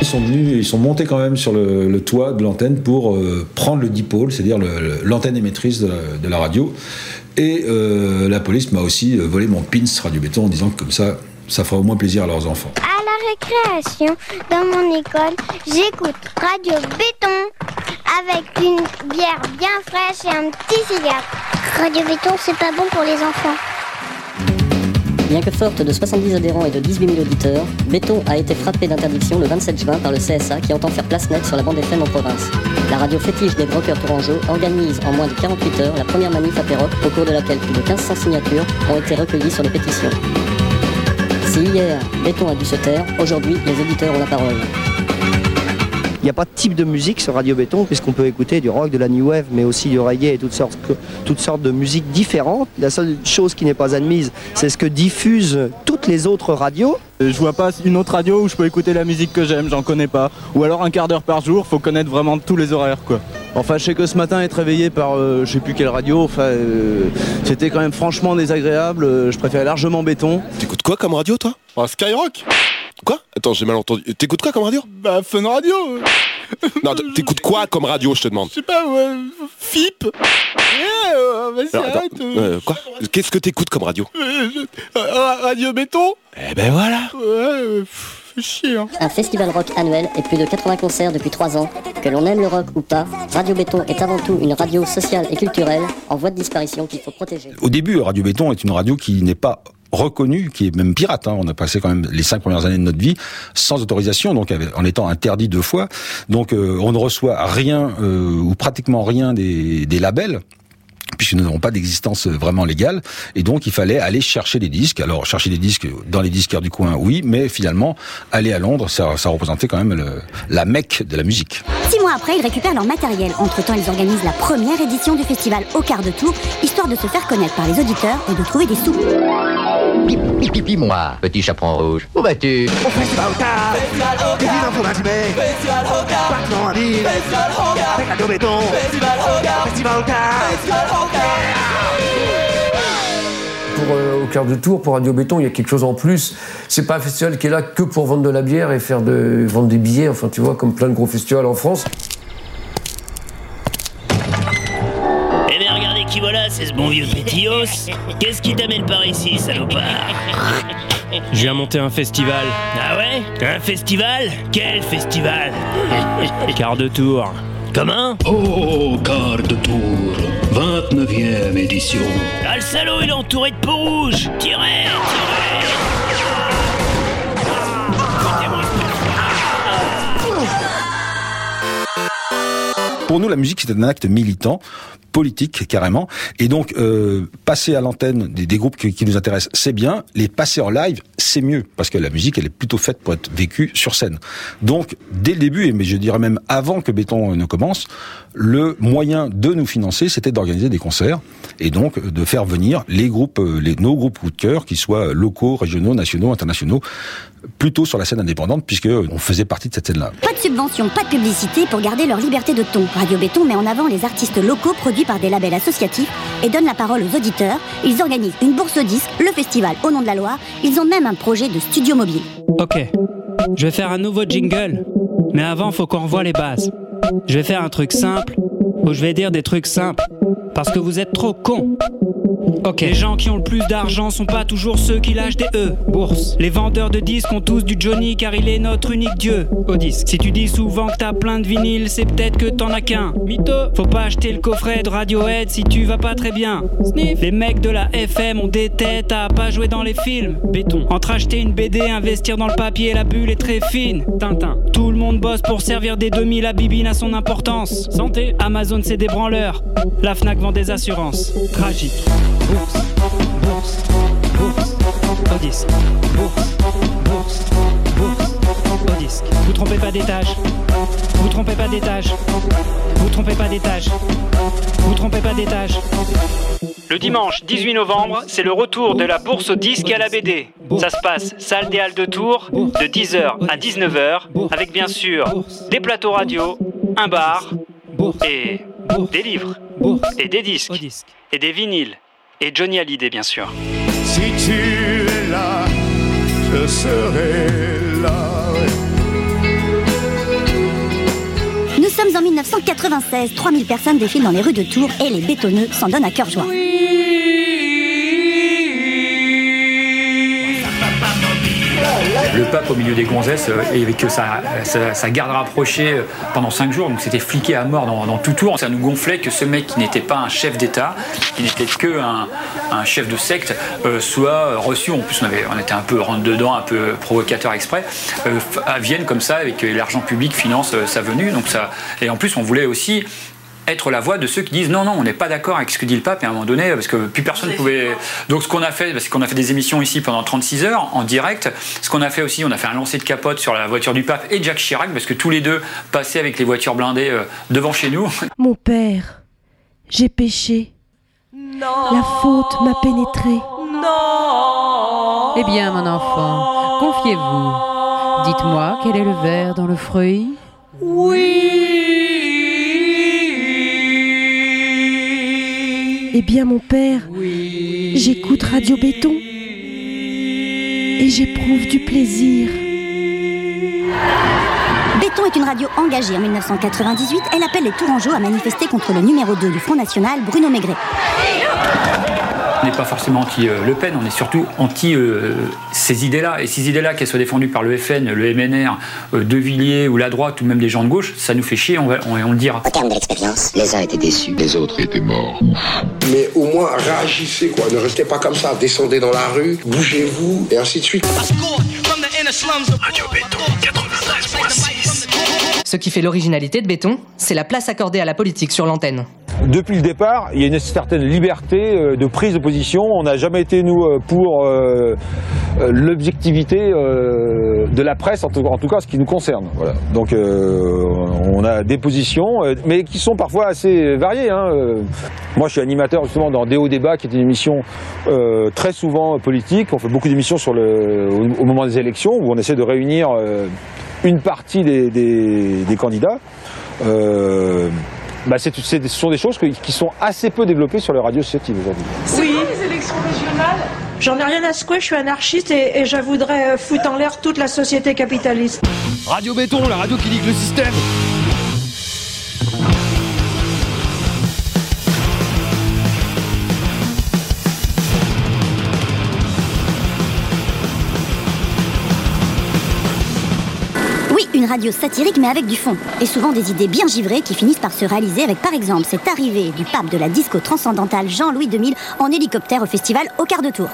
Ils sont venus, ils sont montés quand même sur le, le toit de l'antenne pour euh, prendre le dipôle, c'est-à-dire l'antenne émettrice de la, de la radio. Et euh, la police m'a aussi euh, volé mon pins Radio Béton en disant que comme ça, ça fera au moins plaisir à leurs enfants. À la récréation, dans mon école, j'écoute Radio Béton avec une bière bien fraîche et un petit cigare. Radio Béton, c'est pas bon pour les enfants. Bien que forte de 70 adhérents et de 18 000 auditeurs, Béton a été frappé d'interdiction le 27 juin par le CSA qui entend faire place nette sur la bande FM en province. La radio fétiche des brokers tourangeaux organise en moins de 48 heures la première manif à Perroc au cours de laquelle plus de 1500 signatures ont été recueillies sur les pétitions. Si hier, Béton a dû se taire, aujourd'hui, les auditeurs ont la parole. Il n'y a pas de type de musique sur Radio Béton, puisqu'on peut écouter du rock, de la new wave, mais aussi du reggae et toutes sortes, toutes sortes de musiques différentes. La seule chose qui n'est pas admise, c'est ce que diffusent toutes les autres radios. Je vois pas une autre radio où je peux écouter la musique que j'aime, j'en connais pas. Ou alors un quart d'heure par jour, faut connaître vraiment tous les horaires quoi. Enfin, je sais que ce matin, être réveillé par euh, je sais plus quelle radio, enfin, euh, c'était quand même franchement désagréable. Euh, Je préférais largement béton. T'écoutes quoi comme radio, toi? Ah, Skyrock Quoi Attends, j'ai mal entendu. T'écoutes quoi comme radio Bah, Fun Radio Non, t'écoutes quoi comme radio, je te demande Je sais pas, ouais, FIP Eh, euh, vas-y, Alors, attends, arrête euh, euh, Quoi Qu'est-ce que t'écoutes comme radio euh, je- euh, Radio Béton Eh ben voilà Ouais, euh, pff, fais chier hein. Un festival rock annuel et plus de 80 concerts depuis 3 ans. Que l'on aime le rock ou pas, Radio Béton est avant tout une radio sociale et culturelle en voie de disparition qu'il faut protéger. Au début, Radio Béton est une radio qui n'est pas reconnue, qui est même pirate. hein. On a passé quand même les cinq premières années de notre vie sans autorisation, donc en étant interdit deux fois. Donc euh, on ne reçoit rien euh, ou pratiquement rien des, des labels puisque nous n'avons pas d'existence vraiment légale, et donc il fallait aller chercher des disques. Alors chercher des disques dans les disquaires du coin, oui, mais finalement aller à Londres, ça, ça représentait quand même le- la mecque de la musique. Six mois après, ils récupèrent leur matériel. Entre-temps, ils organisent la première édition du festival au quart de tour, histoire de se faire connaître par les auditeurs et de trouver des sous. Pipi moi, petit chaperon rouge. Où vas-tu? Au Festival Hoka. Festival Hoka. Des villes matinée Festival Hoka. Battement à Festival Avec Radio Béton. Festival Hoka. Festival Hoka. Festival Pour euh, au quart de tour, pour Radio Béton, il y a quelque chose en plus. C'est pas un festival qui est là que pour vendre de la bière et faire de vendre des billets. Enfin, tu vois, comme plein de gros festivals en France. Qui voilà, c'est ce bon vieux Pétillos. Qu'est-ce qui t'amène par ici, salopard Je viens monter un festival. Ah ouais Un festival Quel festival Quart de tour. Comment Oh, quart de tour, 29e édition. Ah, le salaud, il est entouré de peau rouge Tirez Tirez Pour nous, la musique, c'est un acte militant, politique carrément. Et donc, euh, passer à l'antenne des, groupes qui, nous intéressent, c'est bien. Les passer en live, c'est mieux. Parce que la musique, elle est plutôt faite pour être vécue sur scène. Donc, dès le début, et mais je dirais même avant que Béton ne commence, le moyen de nous financer, c'était d'organiser des concerts. Et donc, de faire venir les groupes, euh, les, nos groupes coup de cœur, qui soient locaux, régionaux, nationaux, internationaux, plutôt sur la scène indépendante, puisque on faisait partie de cette scène-là. Pas de subvention, pas de publicité pour garder leur liberté de ton. Radio Béton met en avant les artistes locaux produits par des labels associatifs et donnent la parole aux auditeurs. Ils organisent une bourse au disque, le festival Au nom de la loi. Ils ont même un projet de studio mobile. Ok, je vais faire un nouveau jingle. Mais avant, faut qu'on revoie les bases. Je vais faire un truc simple, où je vais dire des trucs simples. Parce que vous êtes trop cons. Ok. Les gens qui ont le plus d'argent sont pas toujours ceux qui lâchent des E. Bourse. Les vendeurs de disques ont tous du Johnny car il est notre unique dieu. Au disque. Si tu dis souvent que t'as plein de vinyles, c'est peut-être que t'en as qu'un. Mytho. Faut pas acheter le coffret de Radiohead si tu vas pas très bien. Sniff. Les mecs de la FM ont des têtes à pas jouer dans les films. Béton. Entre acheter une BD, investir dans le papier, la bulle est très fine. Tintin. Tout le monde bosse pour servir des 2000, la bibine a son importance. Santé. Amazon c'est des branleurs. La Fnac vend des assurances. Tragique. Bourse, bourse, bourse, au disque. Bourse, bourse, bourse, au disque. Vous trompez pas d'étage. Vous trompez pas d'étage. Vous trompez pas d'étage. Vous trompez pas d'étage. Le dimanche 18 novembre, c'est le retour de la bourse au disque et à la BD. Ça se passe salle des Halles de Tours de 10h à 19h avec bien sûr des plateaux radio, un bar et des livres et des disques et des vinyles et Johnny Hallyday bien sûr. Si tu es là, je serai là. Nous sommes en 1996, 3000 personnes défilent dans les rues de Tours et les bétonneux s'en donnent à cœur joie. Le pape au milieu des gonzesses euh, et avec sa, sa, sa garde rapprochée euh, pendant cinq jours, donc c'était fliqué à mort dans, tout tour. Ça nous gonflait que ce mec qui n'était pas un chef d'État, qui n'était que un, un chef de secte, euh, soit reçu. En plus, on, était un peu rentre dedans, un peu provocateur exprès, à Vienne comme ça, avec l'argent public finance sa venue. Donc ça, et en plus, on voulait aussi être la voix de ceux qui disent non non on n'est pas d'accord avec ce que dit le pape et à un moment donné parce que plus personne ne pouvait donc ce qu'on a fait parce qu'on a fait des émissions ici pendant 36 heures en direct ce qu'on a fait aussi on a fait un lancer de capote sur la voiture du pape et Jacques Chirac parce que tous les deux passaient avec les voitures blindées euh, devant chez nous Mon père, j'ai péché. La faute m'a pénétré. Eh bien, mon enfant, confiez-vous. Dites-moi quel est le verre dans le fruit? Eh bien, mon père, j'écoute Radio Béton. Et j'éprouve du plaisir. Béton est une radio engagée en 1998. Elle appelle les Tourangeaux à manifester contre le numéro 2 du Front National, Bruno Maigret. On n'est pas forcément anti-Le Pen on est surtout anti euh, ces idées-là et ces idées-là qu'elles soient défendues par le FN le MNR euh, De Villiers ou la droite ou même des gens de gauche ça nous fait chier on, va- on- on le dira Au terme de l'expérience, les uns étaient déçus, les autres étaient morts. Mais au moins réagissez quoi, ne restez pas comme ça, descendez dans la rue, bougez-vous et ainsi de suite. Radio Béton 93.6. Ce qui fait l'originalité de Béton, c'est la place accordée à la politique sur l'antenne. Depuis le départ, il y a une certaine liberté euh, de prise de position. On n'a jamais été, nous, euh, pour euh, l'objectivité de la presse, en tout, en tout cas ce qui nous concerne. Voilà. Donc on a des positions, mais qui sont parfois assez variées. hein. Moi, je suis animateur justement dans Déo Débat, qui est une émission très souvent politique. On fait beaucoup d'émissions au, moment des élections, où on essaie de réunir une partie des, des- des candidats. Euh, bah, c'est- c'est- ce sont des choses que- qui sont assez peu développées sur les radios associatives aujourd'hui. Oui. les élections régionales? J'en ai rien à secouer, je suis anarchiste et, et je voudrais euh, foutre en l'air toute la société capitaliste. Radio Béton, la radio qui nique le système. Radio satirique mais avec du fond. Et souvent des idées bien givrées qui finissent par se réaliser avec par exemple cette arrivée du pape de la disco transcendantale Jean-Louis 2000 en hélicoptère au festival au quart de tour.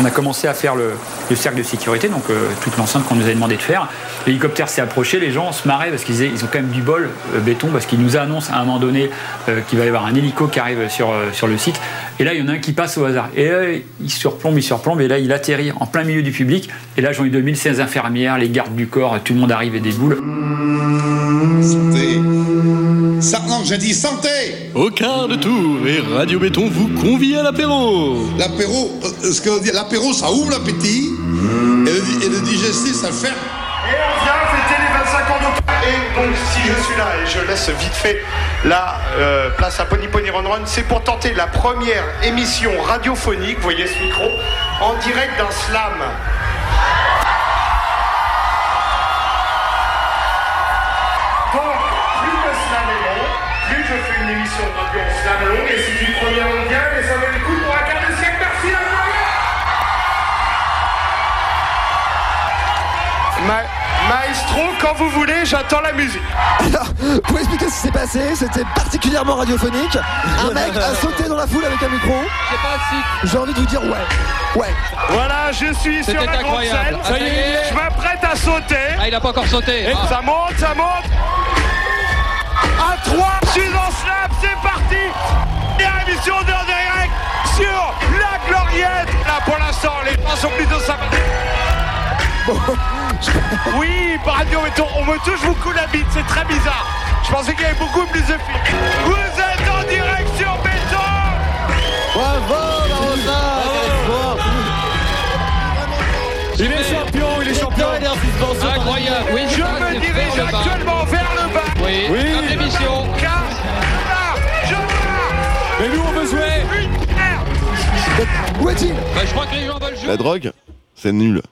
On a commencé à faire le, le cercle de sécurité, donc euh, toute l'enceinte qu'on nous avait demandé de faire. L'hélicoptère s'est approché, les gens se marraient parce qu'ils disaient- ils ont quand même du bol, euh, béton, parce qu'ils nous annoncent à un moment donné euh, qu'il va y avoir un hélico qui arrive sur, euh, sur le site. Et là, il y en a un qui passe au hasard. Et là, il surplombe, il surplombe, et là, il atterrit en plein milieu du public. Et là, Jean-Yves 2000, c'est les infirmières, les gardes du corps, tout le monde arrive et déboule. Santé. Ça, non, j'ai dit santé Au quart de tour et Radio Béton vous convie à l'apéro. L'apéro, euh, ce qu'on dit, l'apéro, ça ouvre l'appétit et, le, et le digestif, ça ferme. Donc, si je suis là et je laisse vite fait la euh, place à Pony Pony Run Run, c'est pour tenter la première émission radiophonique, vous voyez ce micro, en direct d'un slam. Donc, plus le slam est long, plus je fais une émission radio en slam longue, et c'est une quand vous voulez, j'attends la musique. Alors, pour expliquer ce qui s'est passé, c'était particulièrement radiophonique. Un mec a sauté dans la foule avec un micro. J'ai envie de vous dire ouais. Ouais. Voilà, je suis sur C'était la grande scène. Ça y est. Je m'apprête à sauter. Ah, il a pas encore sauté. Et ça monte, ça monte. À 3, je suis en snap, c'est parti. Première émission de direct sur la gloriette. Là, pour l'instant, les gens sont plutôt sympathiques. Oui, par radio béton, on me touche beaucoup la bite, c'est très bizarre. Je pensais qu'il y avait beaucoup plus de filles. Vous êtes en direct sur béton. Bravo, Marosa. Il est champion, il est champion. Incroyable. Oui, je ça, me c'est dirige vers le bas. actuellement vers le bas. Oui, comme l'émission. Car là, je pars. Mais nous, on veut jouer. Où est-il? Bah, Je crois que les gens veulent jouer. La drogue, c'est nul.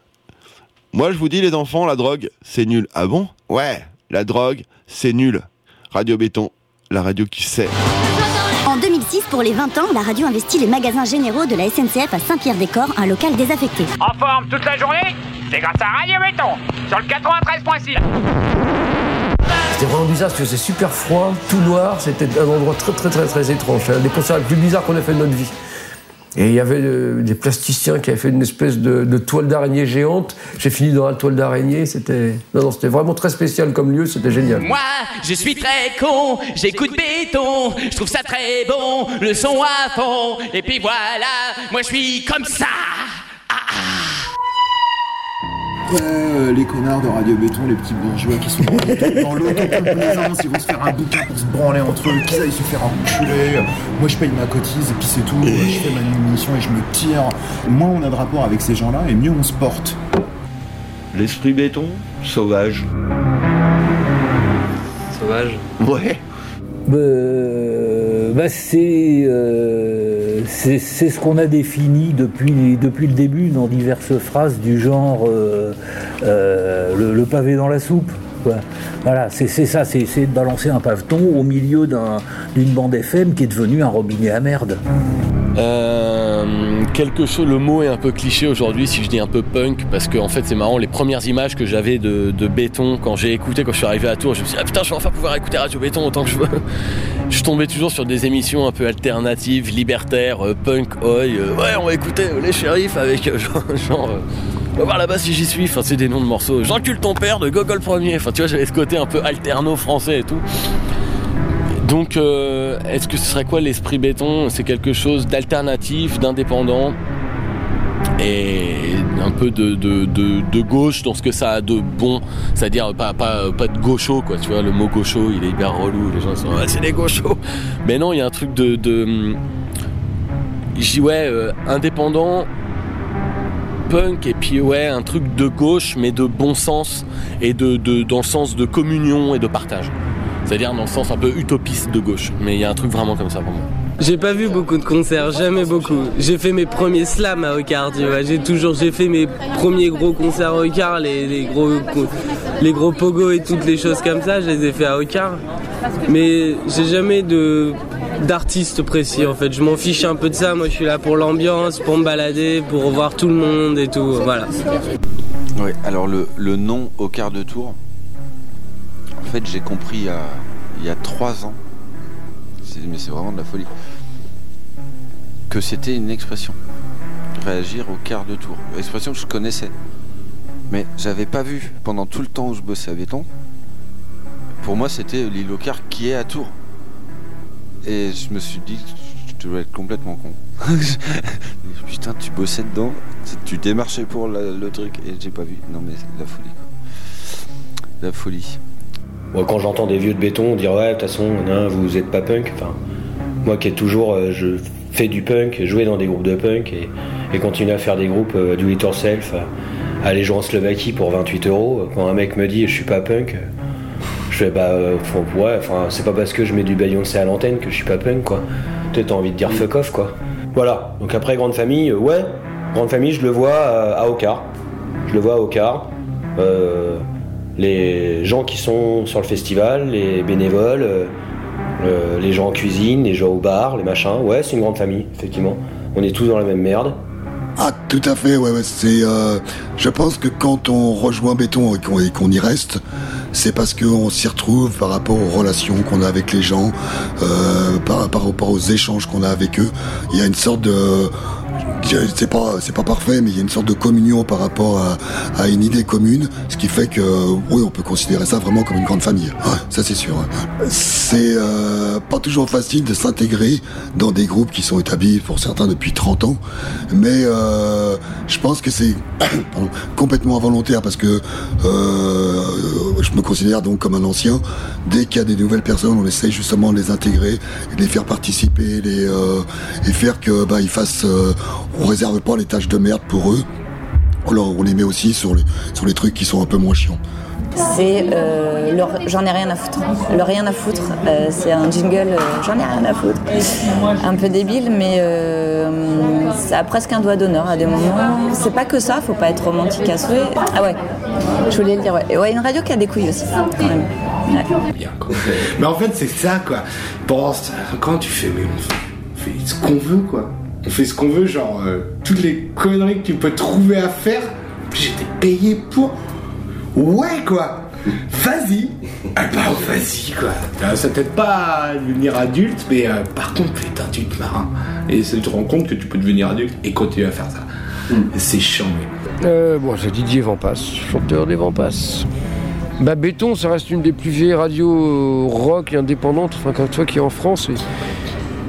Moi, je vous dis, les enfants, la drogue, c'est nul. Ah bon? Ouais, la drogue, c'est nul. Radio Béton, la radio qui sait. En 2006, pour les 20 ans, la radio investit les magasins généraux de la SNCF à Saint-Pierre-des-Corps, un local désaffecté. En forme toute la journée? C'est grâce à Radio Béton sur le 93.6. C'était vraiment bizarre parce que c'est super froid, tout noir, c'était un endroit très très très très étrange. C'est un des concerts les plus bizarres qu'on a fait de notre vie. Et il y avait euh, des plasticiens qui avaient fait une espèce de, toile d'araignée géante. J'ai fini dans la toile d'araignée. C'était non non, c'était vraiment très spécial comme lieu. C'était génial. Moi, je suis très con, j'écoute béton, je trouve ça très bon, le son à fond, et puis voilà, moi je suis comme ça. Ouais, euh, les connards de Radio Béton, les petits bourgeois qui sont dans l'autocomplaisance, ils vont se faire un bouquin pour se branler entre eux, qu'ils aillent se faire enculer. Moi je paye ma cotise et puis c'est tout. Je fais ma émission et je me tire. Moins on a de rapport avec ces gens-là et mieux on se porte. L'esprit béton, sauvage. Sauvage Ouais. Bah, bah, c'est, euh, c'est ce qu'on a défini depuis, le début dans diverses phrases du genre euh, euh, le, pavé dans la soupe. Voilà, c'est ça, c'est c'est de balancer un paveton au milieu d'un- d'une bande FM qui est devenue un robinet à merde. Quelque chose, le mot est un peu cliché aujourd'hui si je dis un peu punk parce que en fait c'est marrant les premières images que j'avais de, de béton quand j'ai écouté quand je suis arrivé à Tours je me suis dit ah putain je vais enfin pouvoir écouter Radio Béton autant que je veux je tombais toujours sur des émissions un peu alternatives libertaires euh, punk oi euh, ouais on va écouter euh, les shérifs avec genre, genre, on va voir là-bas si j'y suis. Enfin c'est des noms de morceaux. J'encule ton père de Gogol premier. Enfin tu vois j'avais ce côté un peu alterno français et tout. Donc, est-ce que ce serait quoi l'esprit béton? C'est quelque chose d'alternatif, d'indépendant? Et un peu de, de, de, gauche dans ce que ça a de bon, c'est-à-dire pas, pas, pas de gaucho, quoi, tu vois, le mot gaucho il est hyper relou, les gens sont ah, c'est des gauchos. Mais non, il y a un truc de. de ouais, euh, indépendant, punk et puis ouais, un truc de gauche mais de bon sens et de, dans le sens de communion et de partage. C'est-à-dire dans le sens un peu utopiste de gauche. Mais il y a un truc vraiment comme ça pour moi. J'ai pas vu beaucoup de concerts, jamais beaucoup. J'ai fait mes premiers slams à Ocar, tu vois. J'ai toujours, j'ai fait mes premiers gros concerts à Ocar, les, les gros, les gros pogos et toutes les choses comme ça, je les ai fait à Ocar. Mais j'ai jamais de d'artiste précis en fait. Je m'en fiche un peu de ça. Moi, je suis là pour l'ambiance, pour me balader, pour voir tout le monde et tout. Voilà. Oui, alors le, le nom au de tour, en fait j'ai compris il y a, il y a trois ans, mais c'est vraiment de la folie, que c'était une expression. Réagir au quart de tour. Expression que je connaissais. Mais j'avais pas vu pendant tout le temps où je bossais à Béton. Pour moi c'était l'île au quart qui est à Tours. Et je me suis dit, tu dois être complètement con. Putain, tu bossais dedans, tu- démarchais pour le truc et j'ai pas vu. Non mais la folie. La folie. Moi, quand j'entends des vieux de béton dire ouais, de toute façon, non, vous êtes pas punk. Enfin, moi qui ai toujours, euh, je fais du punk, joué dans des groupes de punk et, et continue à faire des groupes euh, do it yourself. euh, aller jouer en Slovaquie pour 28 euros. Quand un mec me dit je suis pas punk, je fais bah euh, ouais, c'est pas parce que je mets du Beyoncé à l'antenne que je suis pas punk quoi. Peut-être envie de dire fuck off quoi. Voilà. Donc après grande famille, euh, ouais, grande famille, je le vois à Ocar. Je le vois à Ocar. Les gens qui sont sur le festival, les bénévoles, euh, les gens en cuisine, les gens au bar, les machins. Ouais, c'est une grande famille, effectivement. On est tous dans la même merde. Ah, tout à fait, ouais, ouais, c'est. euh, je pense que quand on rejoint Béton et qu'on y reste, c'est parce qu'on s'y retrouve par rapport aux relations qu'on a avec les gens, euh, par rapport aux échanges qu'on a avec eux. Il y a une sorte de. C'est pas, c'est pas parfait, mais il y a une sorte de communion par rapport à, à une idée commune, ce qui fait que, oui, on peut considérer ça vraiment comme une grande famille. Ouais, ça c'est sûr. C'est euh, pas toujours facile de s'intégrer dans des groupes qui sont établis pour certains depuis 30 ans, mais euh, je pense que c'est complètement involontaire parce que euh, je me considère donc comme un ancien. Dès qu'il y a des nouvelles personnes, on essaye justement de les intégrer, de les faire participer, les, euh, et faire que bah, ils fassent. On réserve pas les tâches de merde pour eux. Alors on les met aussi sur les, sur les trucs qui sont un peu moins chiants. C'est euh, le- j'en ai rien à foutre. Le rien à foutre, euh, c'est un jingle, euh, j'en ai rien à foutre. Un peu débile, mais euh, ça a presque un doigt d'honneur à des moments. C'est pas que ça, faut pas être romantique à souhait. Ah ouais, je voulais le dire, ouais. Et ouais, une radio qui a des couilles aussi, quand même. Ouais. bien quoi. Mais en fait c'est ça quoi. Quand tu fais mais on fait ce qu'on veut quoi. On fait ce qu'on veut, genre euh, toutes les conneries que tu peux trouver à faire. Puis j'étais payé pour. Ouais quoi. Vas-y. Ah bah vas-y quoi. Euh, Ça t'aide pas à devenir adulte, mais euh, par contre putain tu te marres. Et ça, tu te rends compte que tu peux devenir adulte et continuer à faire ça. C'est chiant mais. Euh, bon, c'est Didier Vampas, chanteur des Vampas. Bah, Béton, ça reste une des plus vieilles radios rock et indépendantes, enfin, quand tu vois, qui est en France. Et,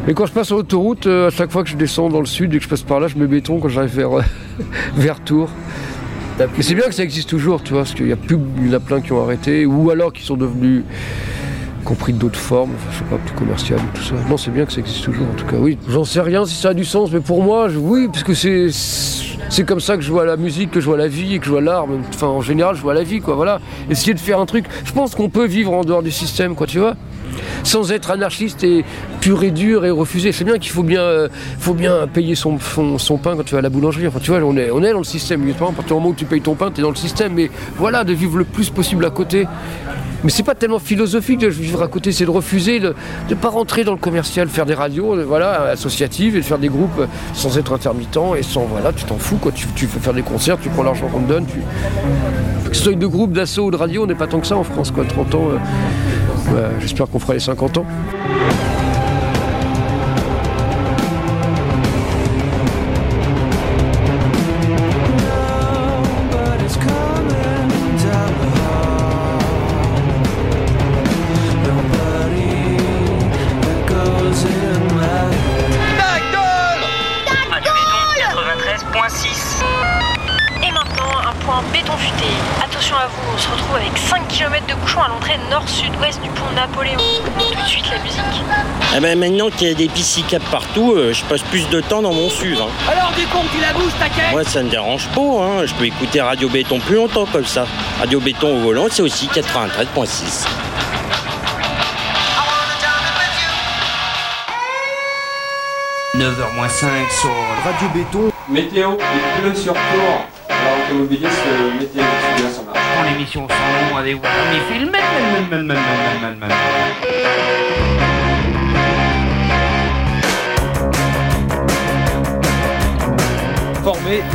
et quand je passe sur l'autoroute, euh, à chaque fois que je descends dans le sud et que je passe par là, je mets Béton quand j'arrive vers, euh, vers Tours. Mais c'est bien que ça existe toujours, tu vois, parce qu'il y a plus, il y en a plein qui ont arrêté, ou alors qui sont devenus compris d'autres formes, je sais pas, plus commerciales, tout ça. Non, c'est bien que ça existe toujours, en tout cas, oui. J'en sais rien si ça a du sens, mais pour moi, oui, parce que c'est c'est comme ça que je vois la musique, que je vois la vie que je vois l'art. Enfin, en général, je vois la vie, quoi, voilà. Essayer de faire un truc. Je pense qu'on peut vivre en dehors du système, quoi, tu vois sans être anarchiste et pur et dur et refuser. C'est bien qu'il faut bien, euh, faut bien payer son, son, pain quand tu vas à la boulangerie. Enfin, tu vois, on est, on est dans le système. À partir du moment où tu payes ton pain, tu es dans le système. Mais voilà, de vivre le plus possible à côté. Mais c'est pas tellement philosophique de vivre à côté, c'est de refuser de ne pas rentrer dans le commercial, faire des radios, euh, voilà, associatives et de faire des groupes euh, sans être intermittent et sans, voilà, tu t'en fous, quoi. Tu, tu veux faire des concerts, tu prends l'argent qu'on te donne, tu... Soit de groupe, d'assaut ou de radio, on n'est pas tant que ça en France, quoi. 30 ans, euh, j'espère qu'on fera les 50 ans. Maintenant qu'il y a des piscicaps partout, euh, je passe plus de temps dans mon SUV. hein. Alors du con, tu la bouges, ta Moi ça me dérange pas, hein. je peux écouter Radio Béton plus longtemps comme ça. Radio Béton au volant, c'est aussi 93.6. h 5 sur Radio Béton. Météo, il pleut sur Tours. Alors automobiliste, euh, météo, c'est bien ça marche. Quand l'émission sans nom avec Wally Film, man, man, man, man, man, man, man,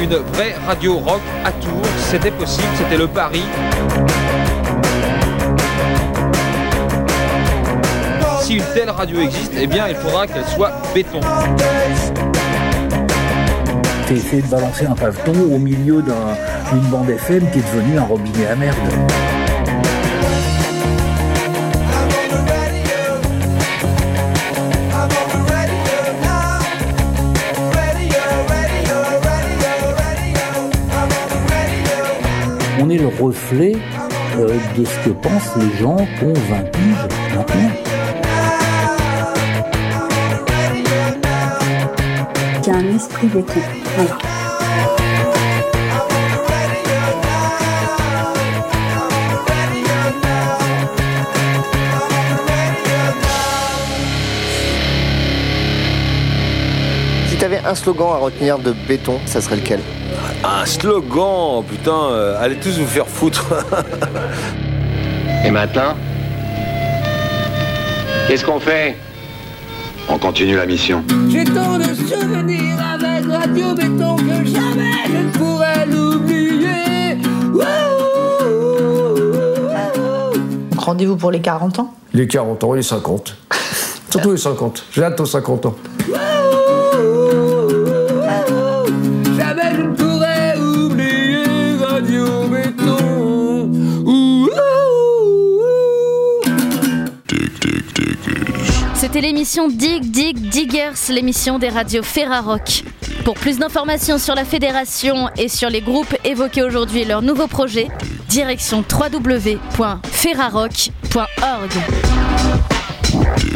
une vraie radio rock à Tours, c'était possible, c'était le pari. Si une telle radio existe, eh bien il faudra qu'elle soit béton. T'as essayé de balancer un paveton au milieu d'un- d'une bande FM qui est devenue un robinet à merde. reflet euh, de ce que pensent les gens convaincus maintenant. Il y a un esprit d'équipe. Voilà. Si tu avais un slogan à retenir de béton, ça serait lequel? Un slogan, putain, euh, allez tous vous faire foutre. Et maintenant Qu'est-ce qu'on fait? On continue la mission. J'ai tant de souvenirs avec Radio Béton que jamais je ne pourrai l'oublier. Rendez-vous pour les 40 ans? Les 40 ans et les 50. Surtout les 50. J'ai hâte aux 50 ans. C'était l'émission Dig Dig Diggers, l'émission des radios Ferrarock. Pour plus d'informations sur la fédération et sur les groupes évoqués aujourd'hui et leurs nouveaux projets, direction www.ferrarock.org.